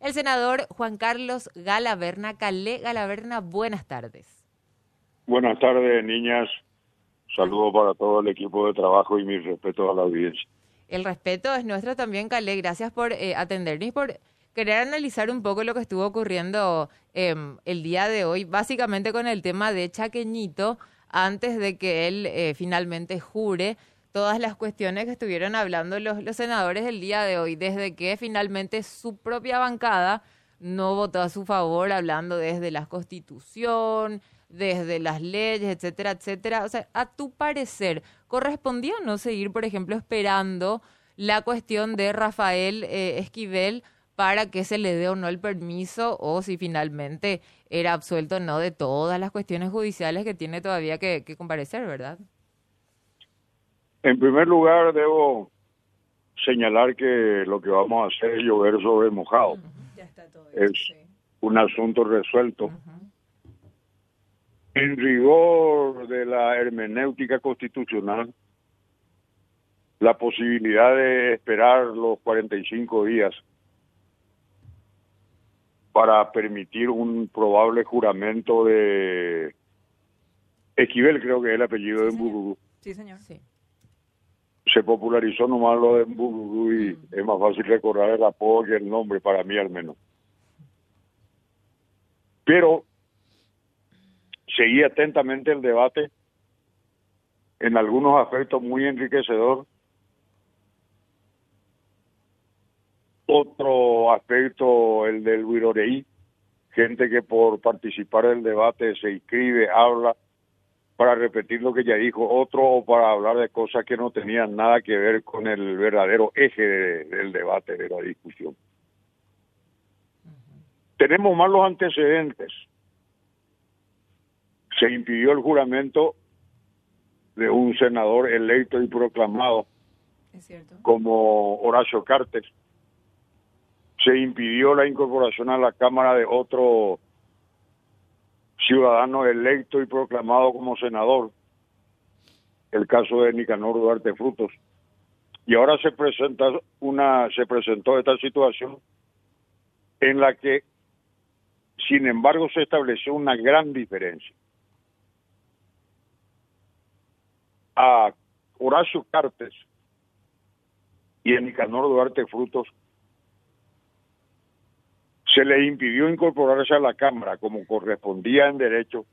el senador Juan Carlos Galaverna. Calé Galaverna, buenas tardes. Buenas tardes, niñas. Saludos para todo el equipo de trabajo y mi respeto a la audiencia. El respeto es nuestro también, Calé. Gracias por eh, atendernos y por querer analizar un poco lo que estuvo ocurriendo em, el día de hoy, básicamente con el tema de Chaqueñito, antes de que él eh, finalmente jure todas las cuestiones que estuvieron hablando los, los senadores el día de hoy, desde que finalmente su propia bancada no votó a su favor, hablando desde la constitución, desde las leyes, etcétera, etcétera. O sea, a tu parecer, ¿correspondía o no seguir, por ejemplo, esperando la cuestión de Rafael eh, Esquivel para que se le dé o no el permiso o si finalmente era absuelto o no de todas las cuestiones judiciales que tiene todavía que, que comparecer, ¿verdad? En primer lugar, debo señalar que lo que vamos a hacer es llover sobre mojado. es un asunto resuelto. En rigor de la hermenéutica constitucional, la posibilidad de esperar los 45 días para permitir un probable juramento de Esquivel, creo que es el apellido de Mbururu. Sí, señor. Sí se popularizó nomás lo de Mbururu y es más fácil recordar el apodo y el nombre, para mí al menos. Pero seguí atentamente el debate, en algunos aspectos muy enriquecedor. Otro aspecto, el del Wiroreí, gente que por participar en el debate se inscribe, habla, para repetir lo que ya dijo otro o para hablar de cosas que no tenían nada que ver con el verdadero eje del debate, de la discusión. Tenemos más los antecedentes. Se impidió el juramento de un senador electo y proclamado como Horacio Cartes. Se impidió la incorporación a la Cámara de otro ciudadano electo y proclamado como senador, el caso de Nicanor Duarte Frutos. Y ahora se presenta una se presentó esta situación en la que sin embargo se estableció una gran diferencia. A Horacio Cartes y a Nicanor Duarte Frutos se le impidió incorporarse a la Cámara como correspondía en derecho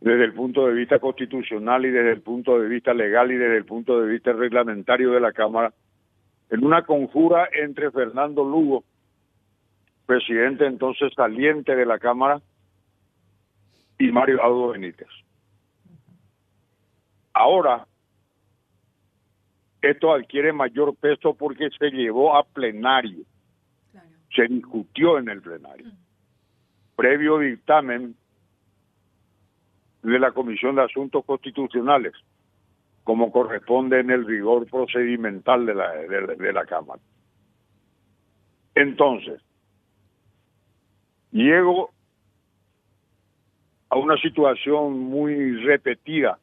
desde el punto de vista constitucional y desde el punto de vista legal y desde el punto de vista reglamentario de la Cámara, en una conjura entre Fernando Lugo, presidente entonces saliente de la Cámara, y Mario Audo Benítez. Ahora, esto adquiere mayor peso porque se llevó a plenario se discutió en el plenario. Previo dictamen de la Comisión de Asuntos Constitucionales, como corresponde en el rigor procedimental de la, de, la Cámara. Entonces, llego a una situación muy repetida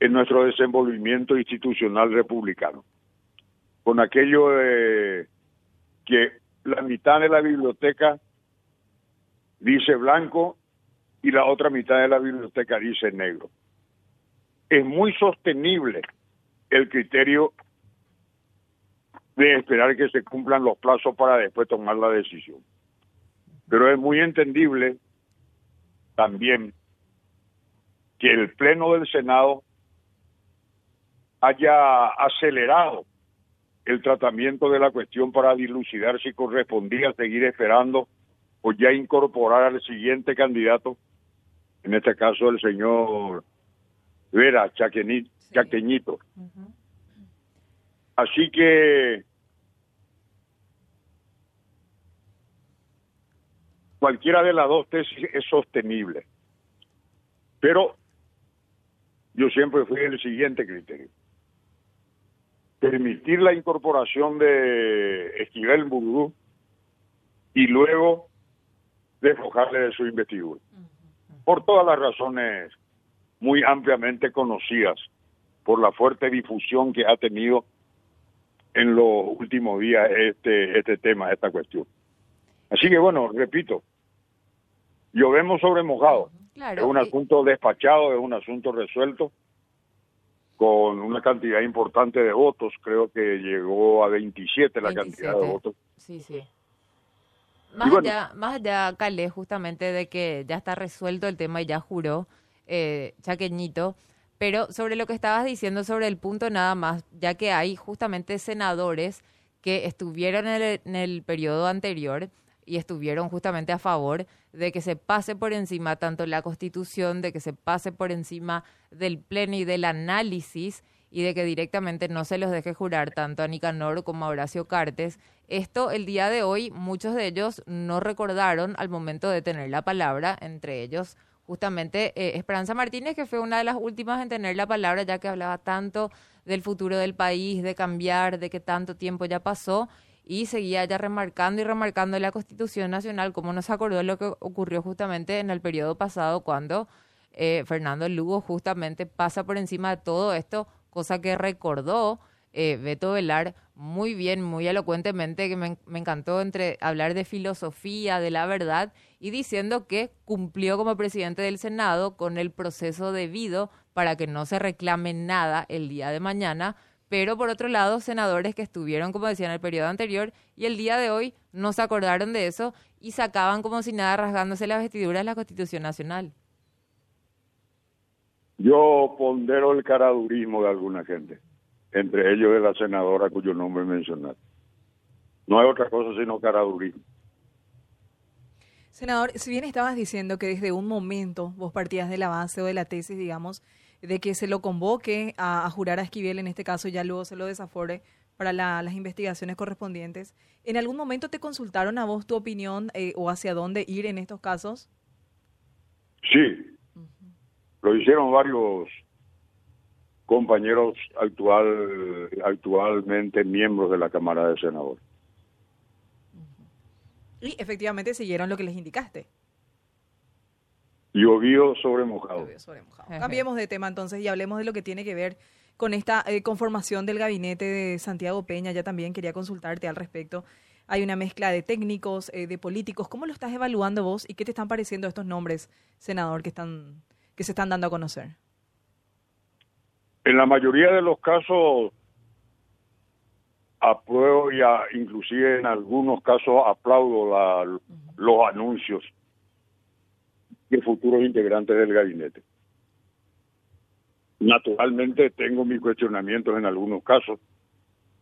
en nuestro desenvolvimiento institucional republicano, con aquello de que la mitad de la biblioteca dice blanco y la otra mitad de la biblioteca dice negro. Es muy sostenible el criterio de esperar que se cumplan los plazos para después tomar la decisión. Pero es muy entendible también que el Pleno del Senado haya acelerado el tratamiento de la cuestión para dilucidar si correspondía seguir esperando o ya incorporar al siguiente candidato, en este caso el señor Vera Chaqueñito. Así que cualquiera de las dos tesis es sostenible. Pero yo siempre fui el siguiente criterio permitir la incorporación de Esquivel Burudú y luego despojarle de su investidura. Por todas las razones muy ampliamente conocidas, por la fuerte difusión que ha tenido en los últimos días este, este tema, esta cuestión. Así que bueno, repito, llovemos sobre mojado. es un asunto despachado, es un asunto resuelto con una cantidad importante de votos, creo que llegó a 27 la cantidad de votos. Sí, sí. Más, allá, más allá, Calé, justamente de que ya está resuelto el tema y ya juró eh, Chaqueñito, pero sobre lo que estabas diciendo sobre el punto nada más, ya que hay justamente senadores que estuvieron en el, en el periodo anterior y estuvieron justamente a favor de que se pase por encima tanto la constitución, de que se pase por encima del pleno y del análisis y de que directamente no se los deje jurar tanto a Nicanor como a Horacio Cartes. Esto el día de hoy muchos de ellos no recordaron al momento de tener la palabra, entre ellos justamente eh, Esperanza Martínez, que fue una de las últimas en tener la palabra, ya que hablaba tanto del futuro del país, de cambiar, de que tanto tiempo ya pasó, y seguía ya remarcando y remarcando la Constitución Nacional, como nos acordó lo que ocurrió justamente en el periodo pasado, cuando eh, Fernando Lugo justamente pasa por encima de todo esto, cosa que recordó eh, Beto Velar muy bien, muy elocuentemente, que me, me, encantó entre hablar de filosofía, de la verdad, y diciendo que cumplió como presidente del Senado con el proceso debido para que no se reclame nada el día de mañana, pero por otro lado, senadores que estuvieron, como decía, en el periodo anterior y el día de hoy no se acordaron de eso y sacaban como si nada rasgándose la vestidura de la Constitución Nacional. Yo pondero el caradurismo de alguna gente entre ellos de la senadora cuyo nombre mencionar. No hay otra cosa sino caradurismo. Senador, si bien estabas diciendo que desde un momento vos partías de la base o de la tesis, digamos, de que se lo convoque a, jurar a Esquivel, en este caso ya luego se lo desafore para las investigaciones correspondientes, ¿en algún momento te consultaron a vos tu opinión eh, o hacia dónde ir en estos casos? Sí, lo hicieron varios compañeros actual, actualmente miembros de la Cámara de Senadores. Y efectivamente siguieron lo que les indicaste. Llovió sobre mojado. sobre mojado. Cambiemos de tema entonces y hablemos de lo que tiene que ver con esta eh, conformación del gabinete de Santiago Peña. Ya también quería consultarte al respecto. Hay una mezcla de técnicos, eh, de políticos. ¿Cómo lo estás evaluando vos y qué te están pareciendo estos nombres, senador, que, están, que se están dando a conocer? En la mayoría de los casos apruebo y inclusive en algunos casos aplaudo los anuncios de futuros integrantes del gabinete. Naturalmente tengo mis cuestionamientos en algunos casos,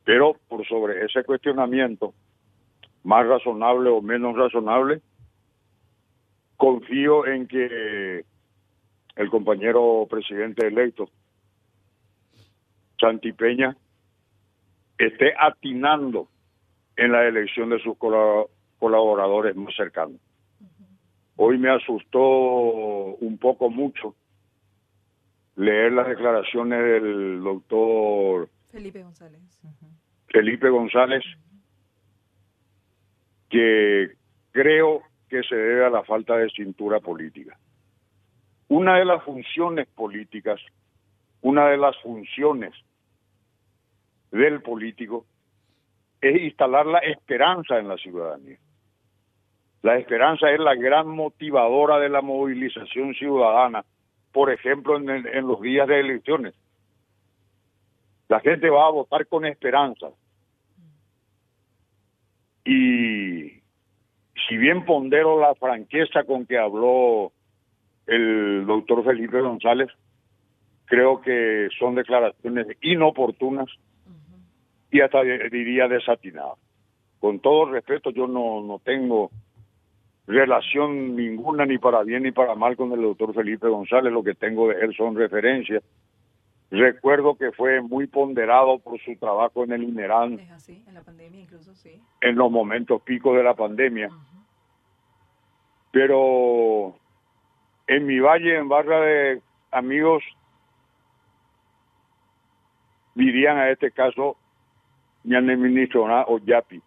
pero por sobre ese cuestionamiento, más razonable o menos razonable, confío en que el compañero presidente electo Santi Peña esté atinando en la elección de sus colaboradores más cercanos. Hoy me asustó un poco mucho leer las declaraciones del doctor Felipe González. Felipe González, que creo que se debe a la falta de cintura política. Una de las funciones políticas, una de las funciones del político es instalar la esperanza en la ciudadanía. La esperanza es la gran motivadora de la movilización ciudadana, por ejemplo, en, los días de elecciones. La gente va a votar con esperanza. Y si bien pondero la franqueza con que habló el doctor Felipe González, creo que son declaraciones inoportunas y hasta diría desatinado. Con todo respeto, yo no, no tengo relación ninguna ni para bien ni para mal con el doctor Felipe González, lo que tengo de él son referencias. Recuerdo que fue muy ponderado por su trabajo en el INERAN. en la pandemia incluso, sí. En los momentos picos de la pandemia. Pero en mi valle, en barra de amigos, dirían a este caso ministro o Yapi.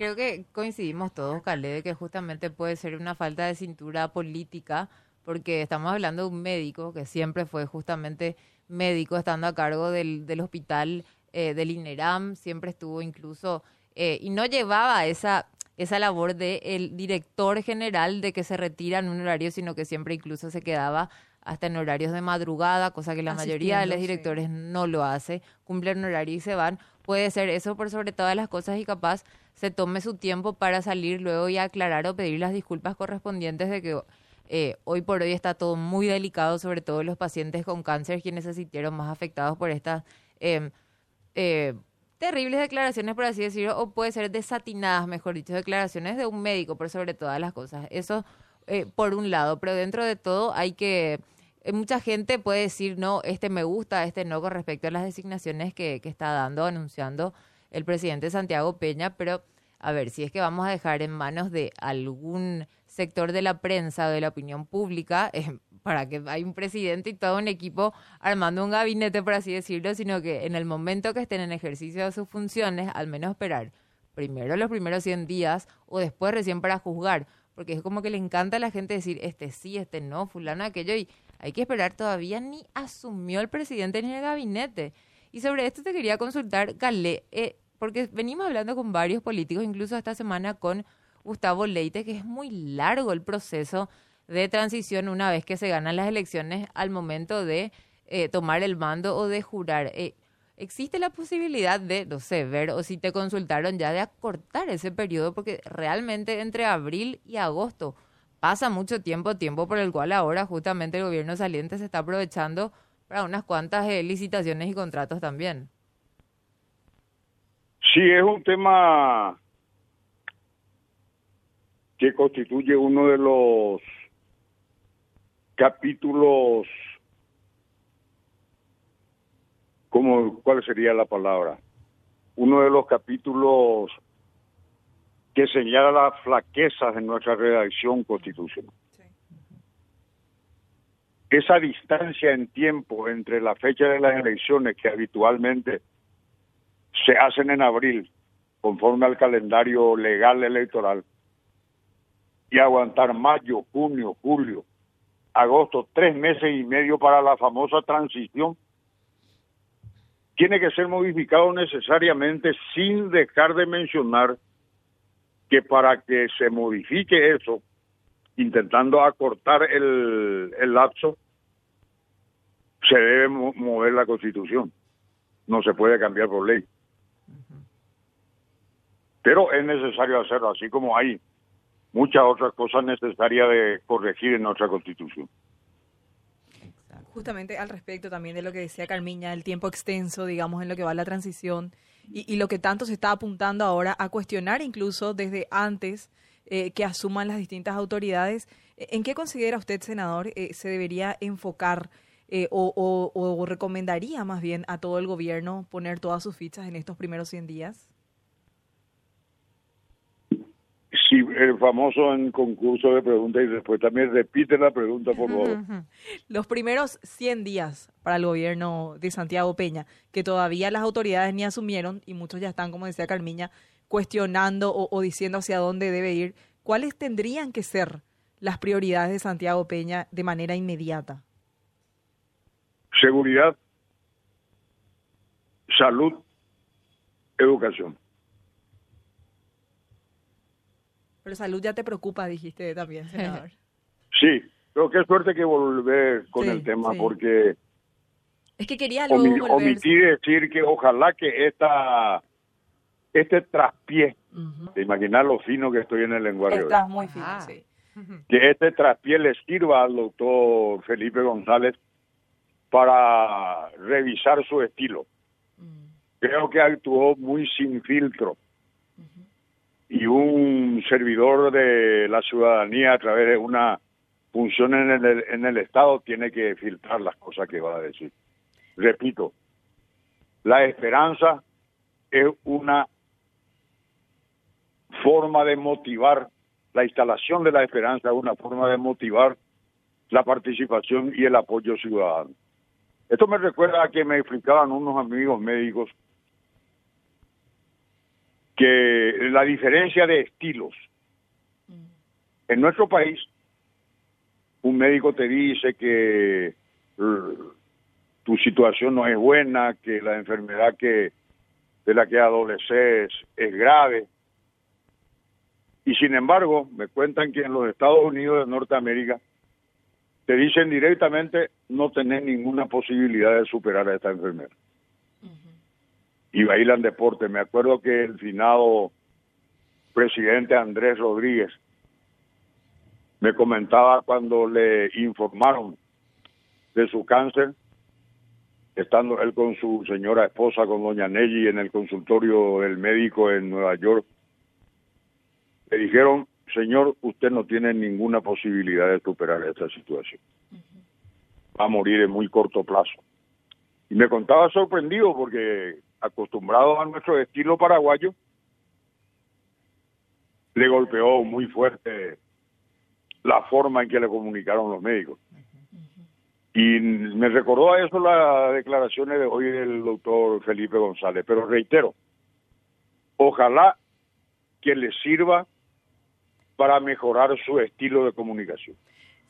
Creo que coincidimos todos, Calé, de que justamente puede ser una falta de cintura política, porque estamos hablando de un médico que siempre fue justamente médico, estando a cargo del, del hospital eh, del INERAM, siempre estuvo incluso, eh, y no llevaba esa, esa labor del el director general de que se retira en un horario, sino que siempre incluso se quedaba hasta en horarios de madrugada, cosa que la mayoría de los directores no lo hace, cumplen un horario y se van. Puede ser eso por sobre todas las cosas y capaz se tome su tiempo para salir luego y aclarar o pedir las disculpas correspondientes de que eh, hoy por hoy está todo muy delicado, sobre todo los pacientes con cáncer, quienes se sintieron más afectados por estas em, eh, terribles declaraciones, por así decirlo, o puede ser desatinadas, mejor dicho, declaraciones de un médico por sobre todas las cosas. Eso eh, por un lado, pero dentro de todo hay que... Eh, mucha gente puede decir, no, este me gusta, este no, con respecto a las designaciones que, que está dando, anunciando el presidente Santiago Peña, pero a ver, si es que vamos a dejar en manos de algún sector de la prensa o de la opinión pública, eh, para que hay un presidente y todo un equipo armando un gabinete, por así decirlo, sino que en el momento que estén en ejercicio de sus funciones, al menos esperar primero los primeros 100 días o después recién para juzgar, porque es como que le encanta a la gente decir este sí, este no, fulano aquello, y hay que esperar todavía ni asumió el presidente ni el gabinete. Y sobre esto te quería consultar, Galé, eh, porque venimos hablando con varios políticos, incluso esta semana con Gustavo Leite, que es muy largo el proceso de transición una vez que se ganan las elecciones al momento de eh, tomar el mando o de jurar. Eh, existe la posibilidad de, no sé, ver o si te consultaron ya de acortar ese periodo, porque realmente entre abril y agosto pasa mucho tiempo, tiempo por el cual ahora justamente el gobierno saliente se está aprovechando para unas cuantas eh, licitaciones y contratos también. Sí, es un tema que constituye uno de los capítulos ¿cómo, ¿cuál sería la palabra? Uno de los capítulos que señala las flaquezas de nuestra redacción constitucional. Esa distancia en tiempo entre la fecha de las elecciones que habitualmente se hacen en abril, conforme al calendario legal electoral, y aguantar mayo, junio, julio, agosto, tres meses y medio para la famosa transición, tiene que ser modificado necesariamente sin dejar de mencionar que para que se modifique eso, intentando acortar el, el lapso, se debe mover la constitución. No se puede cambiar por ley. Pero es necesario hacerlo, así como hay muchas otras cosas necesarias de corregir en nuestra constitución justamente al respecto también de lo que decía Carmiña, el tiempo extenso, digamos, en lo que va la transición y, lo que tanto se está apuntando ahora a cuestionar incluso desde antes eh, que asuman las distintas autoridades. ¿En qué considera usted, senador, eh, se debería enfocar eh, o, o, recomendaría más bien a todo el gobierno poner todas sus fichas en estos primeros 100 días? Sí, el famoso en concurso de preguntas y después también repite la pregunta, por favor. Los primeros 100 días para el gobierno de Santiago Peña, que todavía las autoridades ni asumieron y muchos ya están, como decía Carmiña, cuestionando o, diciendo hacia dónde debe ir. ¿Cuáles tendrían que ser las prioridades de Santiago Peña de manera inmediata? Seguridad, salud, educación. Pero salud ya te preocupa, dijiste también, senador. Sí, pero qué suerte que volver con el tema, porque... Es que quería luego Omití decir que ojalá que esta este traspié, de imaginar lo fino que estoy en el lenguaje. Estás muy fino, ah. sí. Que este traspié le sirva al doctor Felipe González para revisar su estilo. Mm. Creo que actuó muy sin filtro y un servidor de la ciudadanía a través de una función en el, en el Estado tiene que filtrar las cosas que va a decir. Repito, la esperanza es una forma de motivar, la instalación de la esperanza es una forma de motivar la participación y el apoyo ciudadano. Esto me recuerda a que me explicaban unos amigos médicos que la diferencia de estilos. En nuestro país, un médico te dice que uh, tu situación no es buena, que la enfermedad que de la que adoleces es grave. Y sin embargo, me cuentan que en los Estados Unidos de Norteamérica te dicen directamente no tenés ninguna posibilidad de superar a esta enfermedad. Y bailan deporte. Me acuerdo que el finado presidente Andrés Rodríguez me comentaba cuando le informaron de su cáncer, estando él con su señora esposa, con doña Nelly, en el consultorio del médico en Nueva York, le dijeron, señor, usted no tiene ninguna posibilidad de superar esta situación. Va a morir en muy corto plazo. Y me contaba sorprendido porque acostumbrado a nuestro estilo paraguayo, le golpeó muy fuerte la forma en que le comunicaron los médicos. Y me recordó a eso las declaraciones de hoy del doctor Felipe González, pero reitero, ojalá que le sirva para mejorar su estilo de comunicación.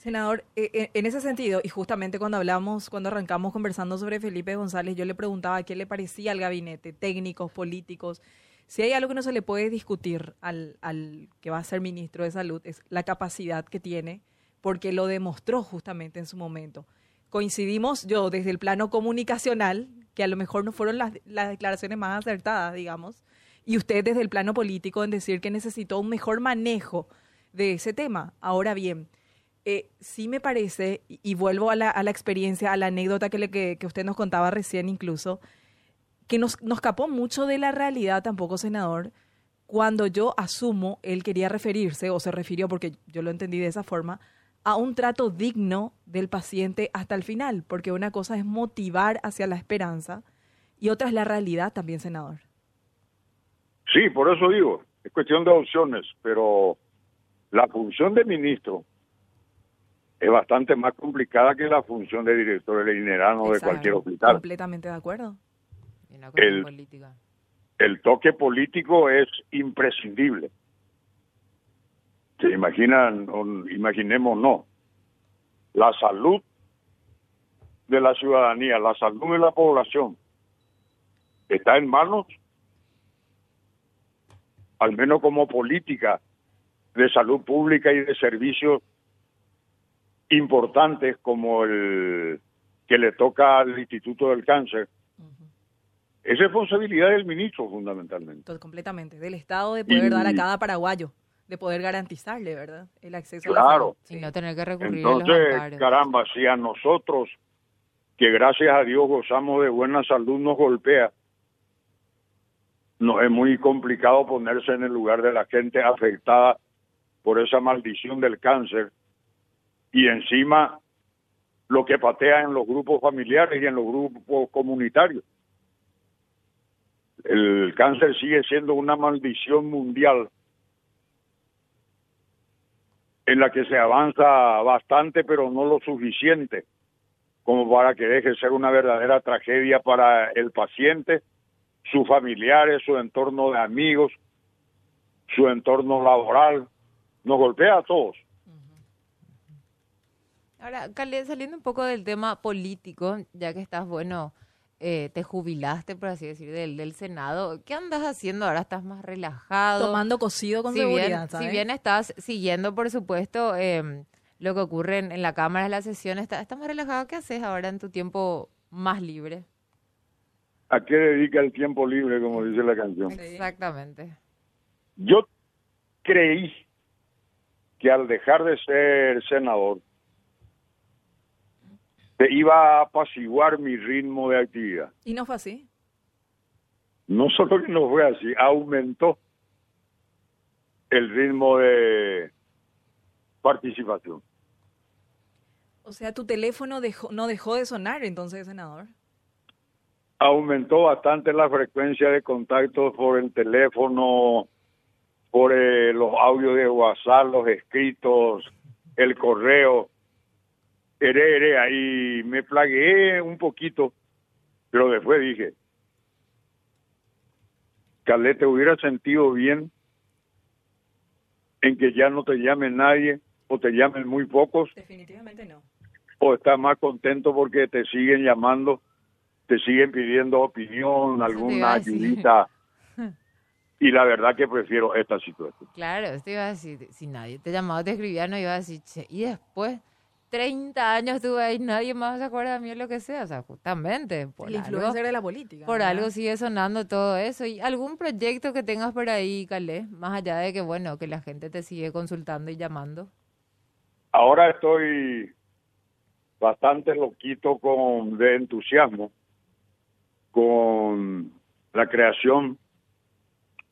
Senador, eh, eh, en ese sentido, y justamente cuando hablamos, cuando arrancamos conversando sobre Felipe González, yo le preguntaba qué le parecía al gabinete, técnicos, políticos. Si hay algo que no se le puede discutir al, al que va a ser ministro de Salud, es la capacidad que tiene, porque lo demostró justamente en su momento. Coincidimos yo desde el plano comunicacional, que a lo mejor no fueron las, las declaraciones más acertadas, digamos, y usted desde el plano político en decir que necesitó un mejor manejo de ese tema. Ahora bien, eh, sí me parece, y, vuelvo a la, a la, experiencia, a la anécdota que, le, que, usted nos contaba recién incluso, que nos, nos capó mucho de la realidad tampoco, senador, cuando yo asumo él quería referirse, o se refirió, porque yo lo entendí de esa forma, a un trato digno del paciente hasta el final, porque una cosa es motivar hacia la esperanza y otra es la realidad también, senador. Sí, por eso digo, es cuestión de opciones, pero la función de ministro es bastante más complicada que la función de director del o de cualquier hospital. Completamente de acuerdo. El, política. el toque político es imprescindible. Se imaginan, imaginemos no, la salud de la ciudadanía, la salud de la población, está en manos, al menos como política de salud pública y de servicios importantes como el que le toca al Instituto del Cáncer, es responsabilidad del ministro fundamentalmente. completamente, del Estado de poder dar a cada paraguayo, de poder garantizarle, ¿verdad? El acceso claro. a la salud. Sin no tener que recurrir Entonces, a los caramba, si a nosotros, que gracias a Dios gozamos de buena salud, nos golpea, nos es muy complicado ponerse en el lugar de la gente afectada por esa maldición del cáncer y encima lo que patea en los grupos familiares y en los grupos comunitarios. El cáncer sigue siendo una maldición mundial en la que se avanza bastante, pero no lo suficiente como para que deje de ser una verdadera tragedia para el paciente, sus familiares, su entorno de amigos, su entorno laboral. Nos golpea a todos. Ahora, Caled, saliendo un poco del tema político, ya que estás, bueno, eh, te jubilaste, por así decir, del, del Senado, ¿qué andas haciendo ahora? ¿Estás más relajado? Tomando cocido con si seguridad, bien, Si bien estás siguiendo, por supuesto, eh, lo que ocurre en, la Cámara de la sesión, ¿estás, ¿estás más relajado? ¿Qué haces ahora en tu tiempo más libre? ¿A qué dedica el tiempo libre, como dice la canción? Exactamente. Yo creí que al dejar de ser senador, iba a apaciguar mi ritmo de actividad. ¿Y no fue así? No solo que no fue así, aumentó el ritmo de participación. O sea, tu teléfono dejó, no dejó de sonar entonces, senador. Aumentó bastante la frecuencia de contactos por el teléfono, por eh, los audios de WhatsApp, los escritos, el correo eré, ahí me plagué un poquito, pero después dije, Calé, te hubiera sentido bien en que ya no te llame nadie o te llamen muy pocos. Definitivamente no. O estás más contento porque te siguen llamando te siguen pidiendo opinión, alguna ayudita. Y la verdad que prefiero esta situación. Claro, esto iba a decir, si nadie te llamaba, te escribía, no iba a decir, che, y después, 30 años estuve ahí, nadie más se acuerda de mí o lo que sea, o sea, justamente, por el algo, influencer de la política. por ¿verdad? algo sigue sonando todo eso. ¿Y algún proyecto que tengas por ahí, Calé? Más allá de que, bueno, que la gente te sigue consultando y llamando. Ahora estoy bastante loquito con de entusiasmo con la creación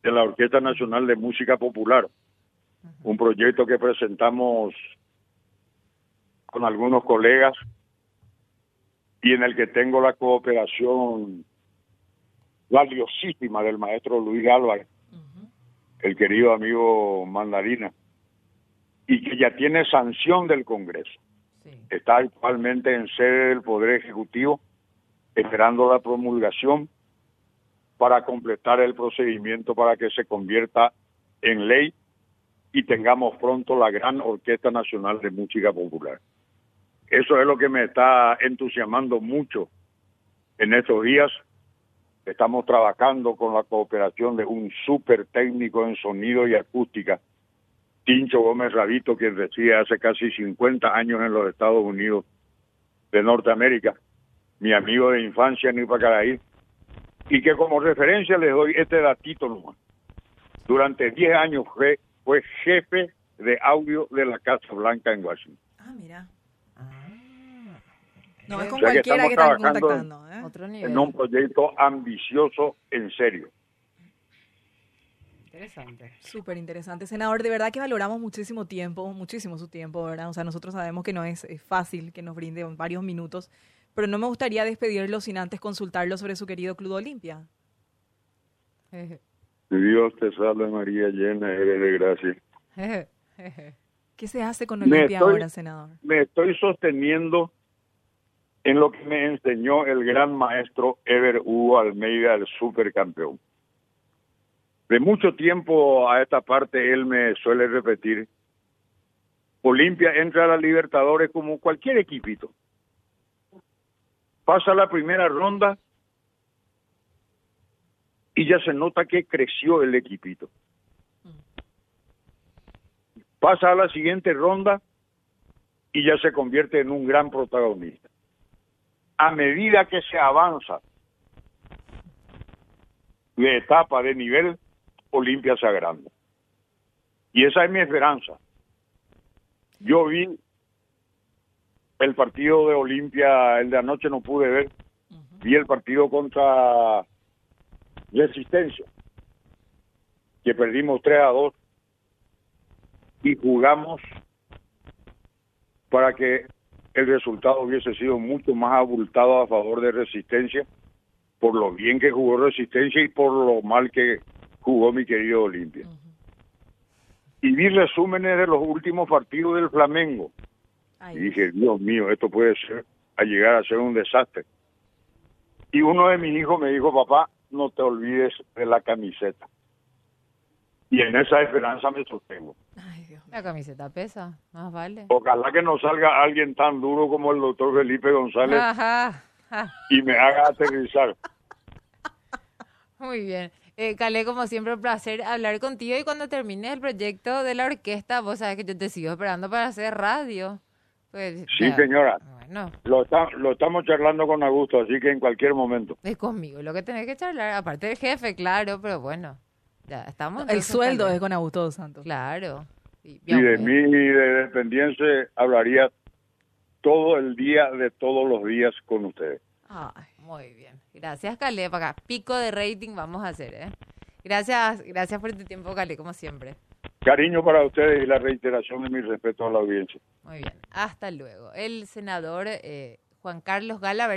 de la Orquesta Nacional de Música Popular, un proyecto que presentamos con algunos colegas y en el que tengo la cooperación valiosísima del maestro Luis Álvarez, el querido amigo Mandarina, y que ya tiene sanción del Congreso. Sí. Está actualmente en sede del Poder Ejecutivo esperando la promulgación para completar el procedimiento para que se convierta en ley y tengamos pronto la gran Orquesta Nacional de Música Popular. Eso es lo que me está entusiasmando mucho en estos días. Estamos trabajando con la cooperación de un súper técnico en sonido y acústica, Tincho Gómez Rabito, quien reside hace casi 50 años en los Estados Unidos de Norteamérica, mi amigo de infancia en Ipacaraí, y que como referencia les doy este datito nomás. Durante 10 años fue, fue jefe de audio de la Casa Blanca en Washington. No, es O con sea que cualquiera que estamos están trabajando en- contactando. ¿eh? otro nivel. En un proyecto ambicioso en serio. Interesante. Súper interesante. Senador, de verdad que valoramos muchísimo tiempo, muchísimo su tiempo, ¿verdad? O sea, nosotros sabemos que no es, eh, fácil que nos brinde varios minutos, pero no me gustaría despedirlo sin antes consultarlo sobre su querido Club Olimpia. Dios te salve María, llena eres de gracia. ¿Qué se hace con Olimpia estoy- ahora, senador? Me estoy sosteniendo en lo que me enseñó el gran maestro Ever Hugo Almeida, el supercampeón. De mucho tiempo a esta parte él me suele repetir, Olimpia entra a la Libertadores como cualquier equipito. Pasa la primera ronda y ya se nota que creció el equipito. Pasa a la siguiente ronda y ya se convierte en un gran protagonista. A medida que se avanza de etapa, de nivel, Olimpia se agranda. Y esa es mi esperanza. Yo vi el partido de Olimpia, el de anoche no pude ver, vi el partido contra Resistencia, que perdimos 3 a 2 y jugamos para que el resultado hubiese sido mucho más abultado a favor de Resistencia, por lo bien que jugó Resistencia y por lo mal que jugó mi querido Olimpia. Y vi resúmenes de los últimos partidos del Flamengo. Ay, Y dije, Dios mío, esto puede ser a llegar a ser un desastre. Y uno de mis hijos me dijo, papá, no te olvides de la camiseta. Y en esa esperanza me sostengo. ay, Dios mío. La camiseta pesa, más vale. Ojalá que no salga alguien tan duro como el doctor Felipe González Ajá, ajá. y me haga aterrizar. Muy bien. Eh, Calé, como siempre, un placer hablar contigo y cuando termines el proyecto de la orquesta, vos sabes que yo te sigo esperando para hacer radio. Pues, Sí, ya. señora. Bueno, Lo, está- lo estamos charlando con Augusto, así que en cualquier momento. es conmigo lo que tenés que charlar, aparte del jefe, claro, pero bueno, ya estamos. El sueldo es con Augusto dos Santos. Claro. Y, Y de mí de dependiente hablaría todo el día de todos los días con ustedes. Ay, Muy bien. Gracias, Calé. Para acá, pico de rating vamos a hacer, ¿eh? Gracias, gracias por tu tiempo, Calé, como siempre. Cariño para ustedes y la reiteración de mi respeto a la audiencia. Muy bien. Hasta luego. El senador eh, Juan Carlos Gala